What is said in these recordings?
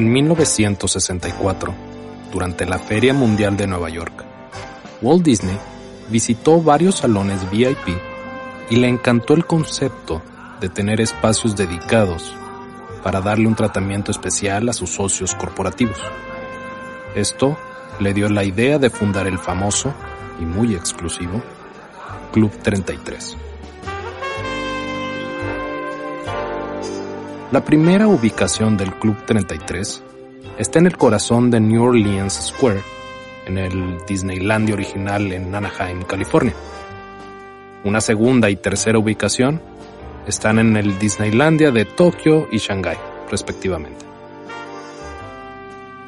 En 1964, durante la Feria Mundial de Nueva York, Walt Disney visitó varios salones VIP y le encantó el concepto de tener espacios dedicados para darle un tratamiento especial a sus socios corporativos. Esto le dio la idea de fundar el famoso y muy exclusivo Club 33. La primera ubicación del Club 33 está en el corazón de New Orleans Square, en el Disneylandia original en Anaheim, California. Una segunda y tercera ubicación están en el Disneylandia de Tokio y Shanghái, respectivamente.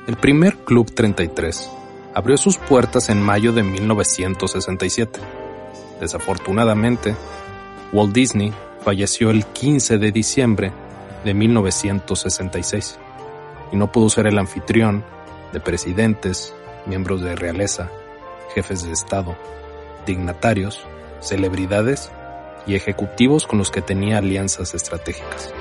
El primer Club 33 abrió sus puertas en mayo de 1967. Desafortunadamente, Walt Disney falleció el 15 de diciembre de 1966 y no pudo ser el anfitrión de presidentes, miembros de realeza, jefes de Estado, dignatarios, celebridades y ejecutivos con los que tenía alianzas estratégicas.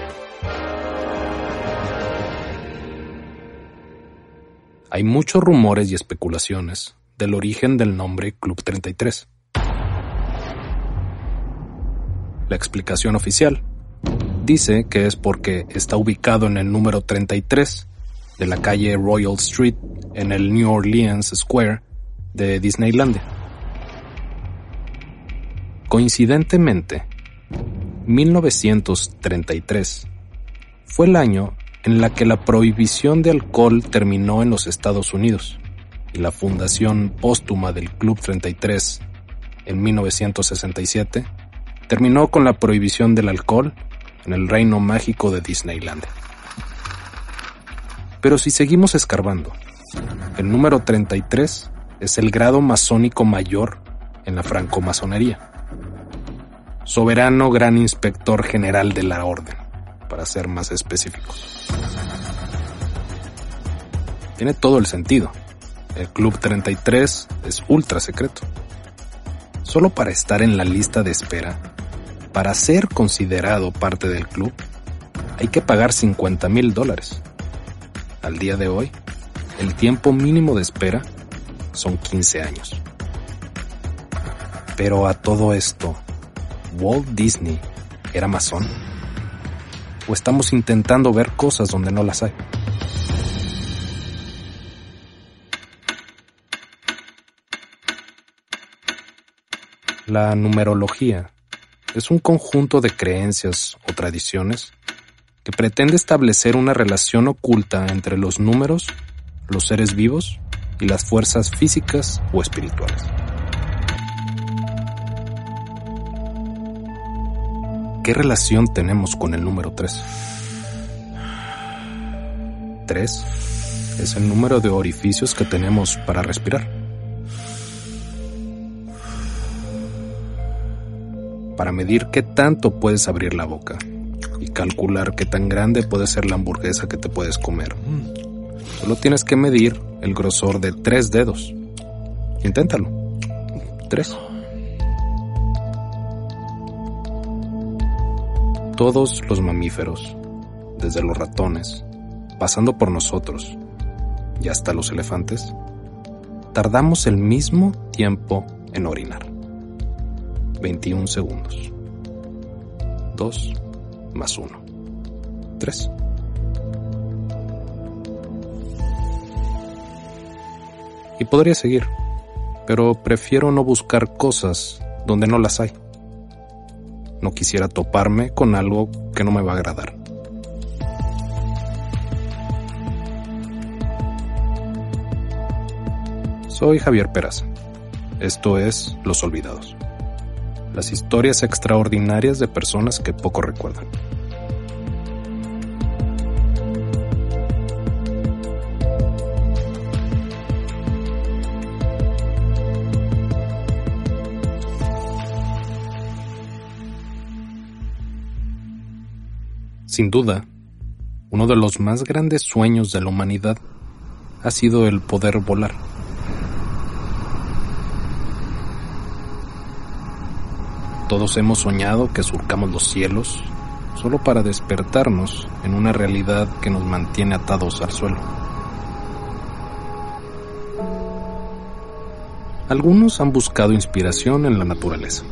Hay muchos rumores y especulaciones del origen del nombre Club 33. La explicación oficial dice que es porque está ubicado en el número 33 de la calle Royal Street en el New Orleans Square de Disneylandia. Coincidentemente, 1933 fue el año en la que la prohibición de alcohol terminó en los Estados Unidos y la fundación póstuma del Club 33 en 1967 terminó con la prohibición del alcohol en el reino mágico de Disneyland. Pero si seguimos escarbando, el número 33 es el grado masónico mayor en la francomasonería. Soberano Gran Inspector General de la Orden, para ser más específicos. Tiene todo el sentido. El Club 33 es ultra secreto. Solo para estar en la lista de espera para ser considerado parte del club, hay que pagar 50 mil dólares. Al día de hoy, el tiempo mínimo de espera son 15 años. Pero a todo esto, ¿Walt Disney era masón? ¿O estamos intentando ver cosas donde no las hay? La numerología es un conjunto de creencias o tradiciones que pretende establecer una relación oculta entre los números, los seres vivos y las fuerzas físicas o espirituales. ¿Qué relación tenemos con el número 3? 3 es el número de orificios que tenemos para respirar. Para medir qué tanto puedes abrir la boca y calcular qué tan grande puede ser la hamburguesa que te puedes comer. Solo tienes que medir el grosor de tres dedos. Inténtalo. Tres. Todos los mamíferos, desde los ratones, pasando por nosotros y hasta los elefantes, tardamos el mismo tiempo en orinar. 21 segundos. 2 más 1. 3. Y podría seguir, pero prefiero no buscar cosas donde no las hay. No quisiera toparme con algo que no me va a agradar. Soy Javier Peraza. Esto es Los Olvidados. Las historias extraordinarias de personas que poco recuerdan. Sin duda, uno de los más grandes sueños de la humanidad ha sido el poder volar. Todos hemos soñado que surcamos los cielos solo para despertarnos en una realidad que nos mantiene atados al suelo. Algunos han buscado inspiración en la naturaleza,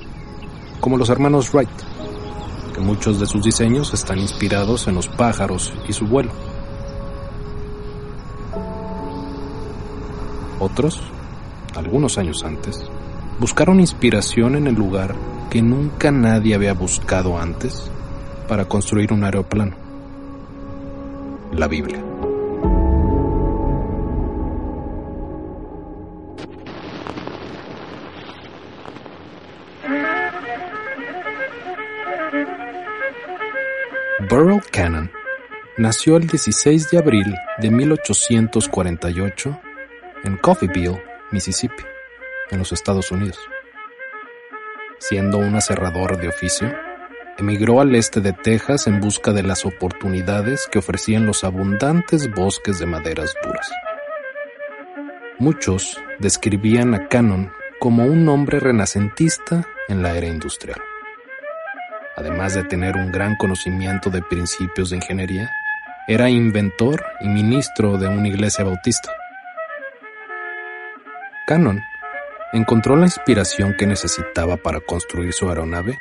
como los hermanos Wright, que muchos de sus diseños están inspirados en los pájaros y su vuelo. Otros, algunos años antes, buscaron inspiración en el lugar que nunca nadie había buscado antes para construir un aeroplano. La Biblia. Burrell Cannon nació el 16 de abril de 1848 en Coffeeville, Mississippi, en los Estados Unidos. Siendo un aserrador de oficio, emigró al este de Texas en busca de las oportunidades que ofrecían los abundantes bosques de maderas duras. Muchos describían a Cannon como un hombre renacentista en la era industrial. Además de tener un gran conocimiento de principios de ingeniería, era inventor y ministro de una iglesia bautista. Cannon encontró la inspiración que necesitaba para construir su aeronave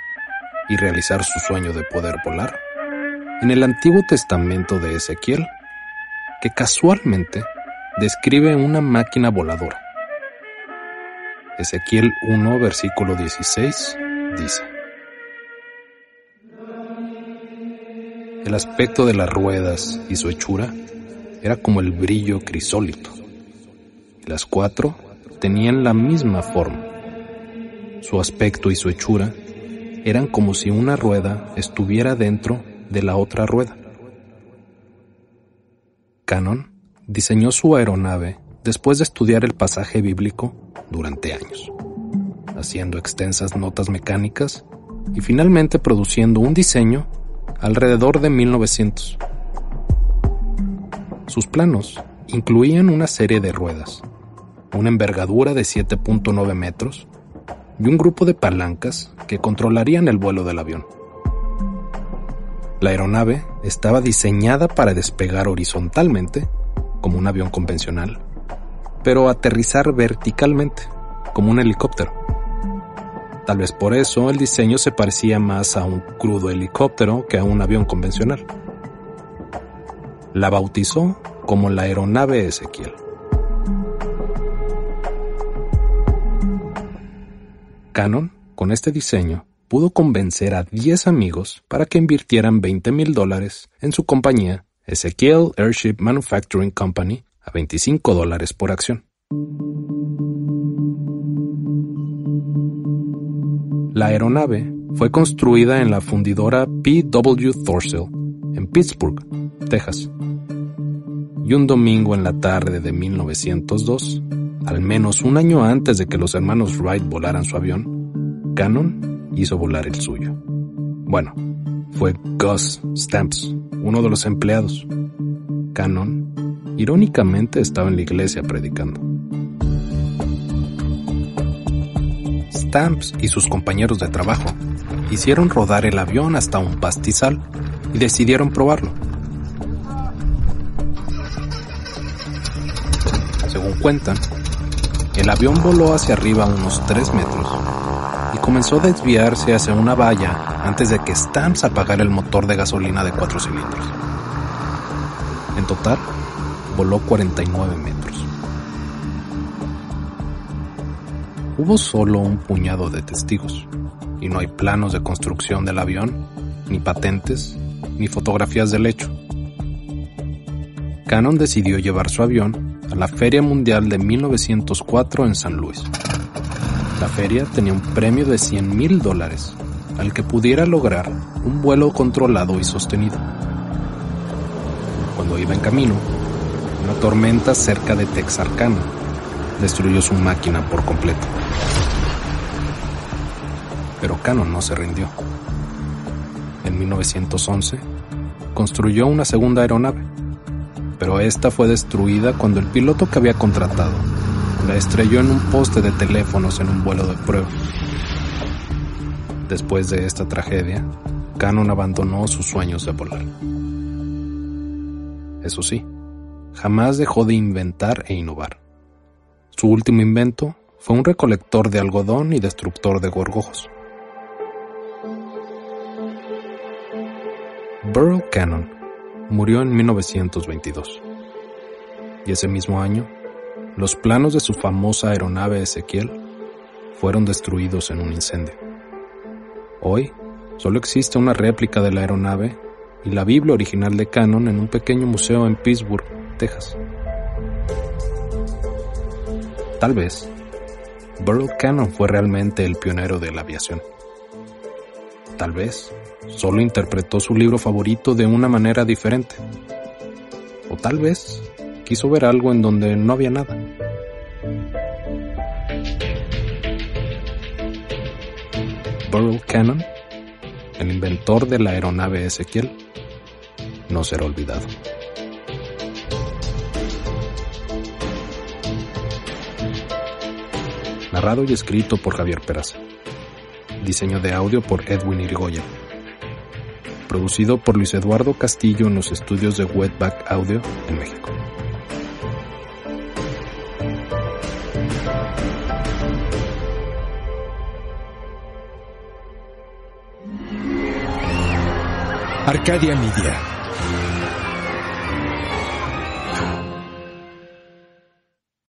y realizar su sueño de poder volar en el Antiguo Testamento de Ezequiel, que casualmente describe una máquina voladora. Ezequiel 1, versículo 16, dice, El aspecto de las ruedas y su hechura era como el brillo crisólito, las cuatro tenían la misma forma. Su aspecto y su hechura eran como si una rueda estuviera dentro de la otra rueda. Cannon diseñó su aeronave después de estudiar el pasaje bíblico durante años, haciendo extensas notas mecánicas y finalmente produciendo un diseño alrededor de 1900. Sus planos incluían una serie de ruedas, una envergadura de 7.9 metros y un grupo de palancas que controlarían el vuelo del avión. La aeronave estaba diseñada para despegar horizontalmente, como un avión convencional, pero aterrizar verticalmente, como un helicóptero. Tal vez por eso el diseño se parecía más a un crudo helicóptero que a un avión convencional. La bautizó como la aeronave Ezequiel. Canon, con este diseño, pudo convencer a 10 amigos para que invirtieran 20 mil dólares en su compañía Ezekiel Airship Manufacturing Company a 25 dólares por acción. La aeronave fue construida en la fundidora P.W. Thorsill en Pittsburgh, Texas. Y un domingo en la tarde de 1902, al menos un año antes de que los hermanos Wright volaran su avión, Cannon hizo volar el suyo. Bueno, fue Gus Stamps, uno de los empleados. Cannon, irónicamente, estaba en la iglesia predicando. Stamps y sus compañeros de trabajo hicieron rodar el avión hasta un pastizal y decidieron probarlo. Según cuentan, el avión voló hacia arriba unos 3 metros y comenzó a desviarse hacia una valla antes de que Stamps apagara el motor de gasolina de 4 cilindros. En total, voló 49 metros. Hubo solo un puñado de testigos, y no hay planos de construcción del avión, ni patentes, ni fotografías del hecho. Cannon decidió llevar su avión a la Feria Mundial de 1904 en San Luis. La feria tenía un premio de 100 mil dólares, al que pudiera lograr un vuelo controlado y sostenido. Cuando iba en camino, una tormenta cerca de Texarkana destruyó su máquina por completo. Pero Cannon no se rindió. En 1911, construyó una segunda aeronave, pero esta fue destruida cuando el piloto que había contratado la estrelló en un poste de teléfonos en un vuelo de prueba. Después de esta tragedia, Cannon abandonó sus sueños de volar. Eso sí, jamás dejó de inventar e innovar. Su último invento fue un recolector de algodón y destructor de gorgojos. Burrow Cannon murió en 1922. Y ese mismo año, los planos de su famosa aeronave Ezequiel fueron destruidos en un incendio. Hoy, solo existe una réplica de la aeronave y la Biblia original de Cannon en un pequeño museo en Pittsburgh, Texas. Tal vez, Burrow Cannon fue realmente el pionero de la aviación. Tal vez, solo interpretó su libro favorito de una manera diferente. O tal vez, quiso ver algo en donde no había nada. Burrow Cannon, el inventor de la aeronave Ezequiel, no será olvidado. Narrado y escrito por Javier Peraza. Diseño de audio por Edwin Irigoyen. Producido por Luis Eduardo Castillo en los estudios de Wetback Audio en México. Arcadia Media.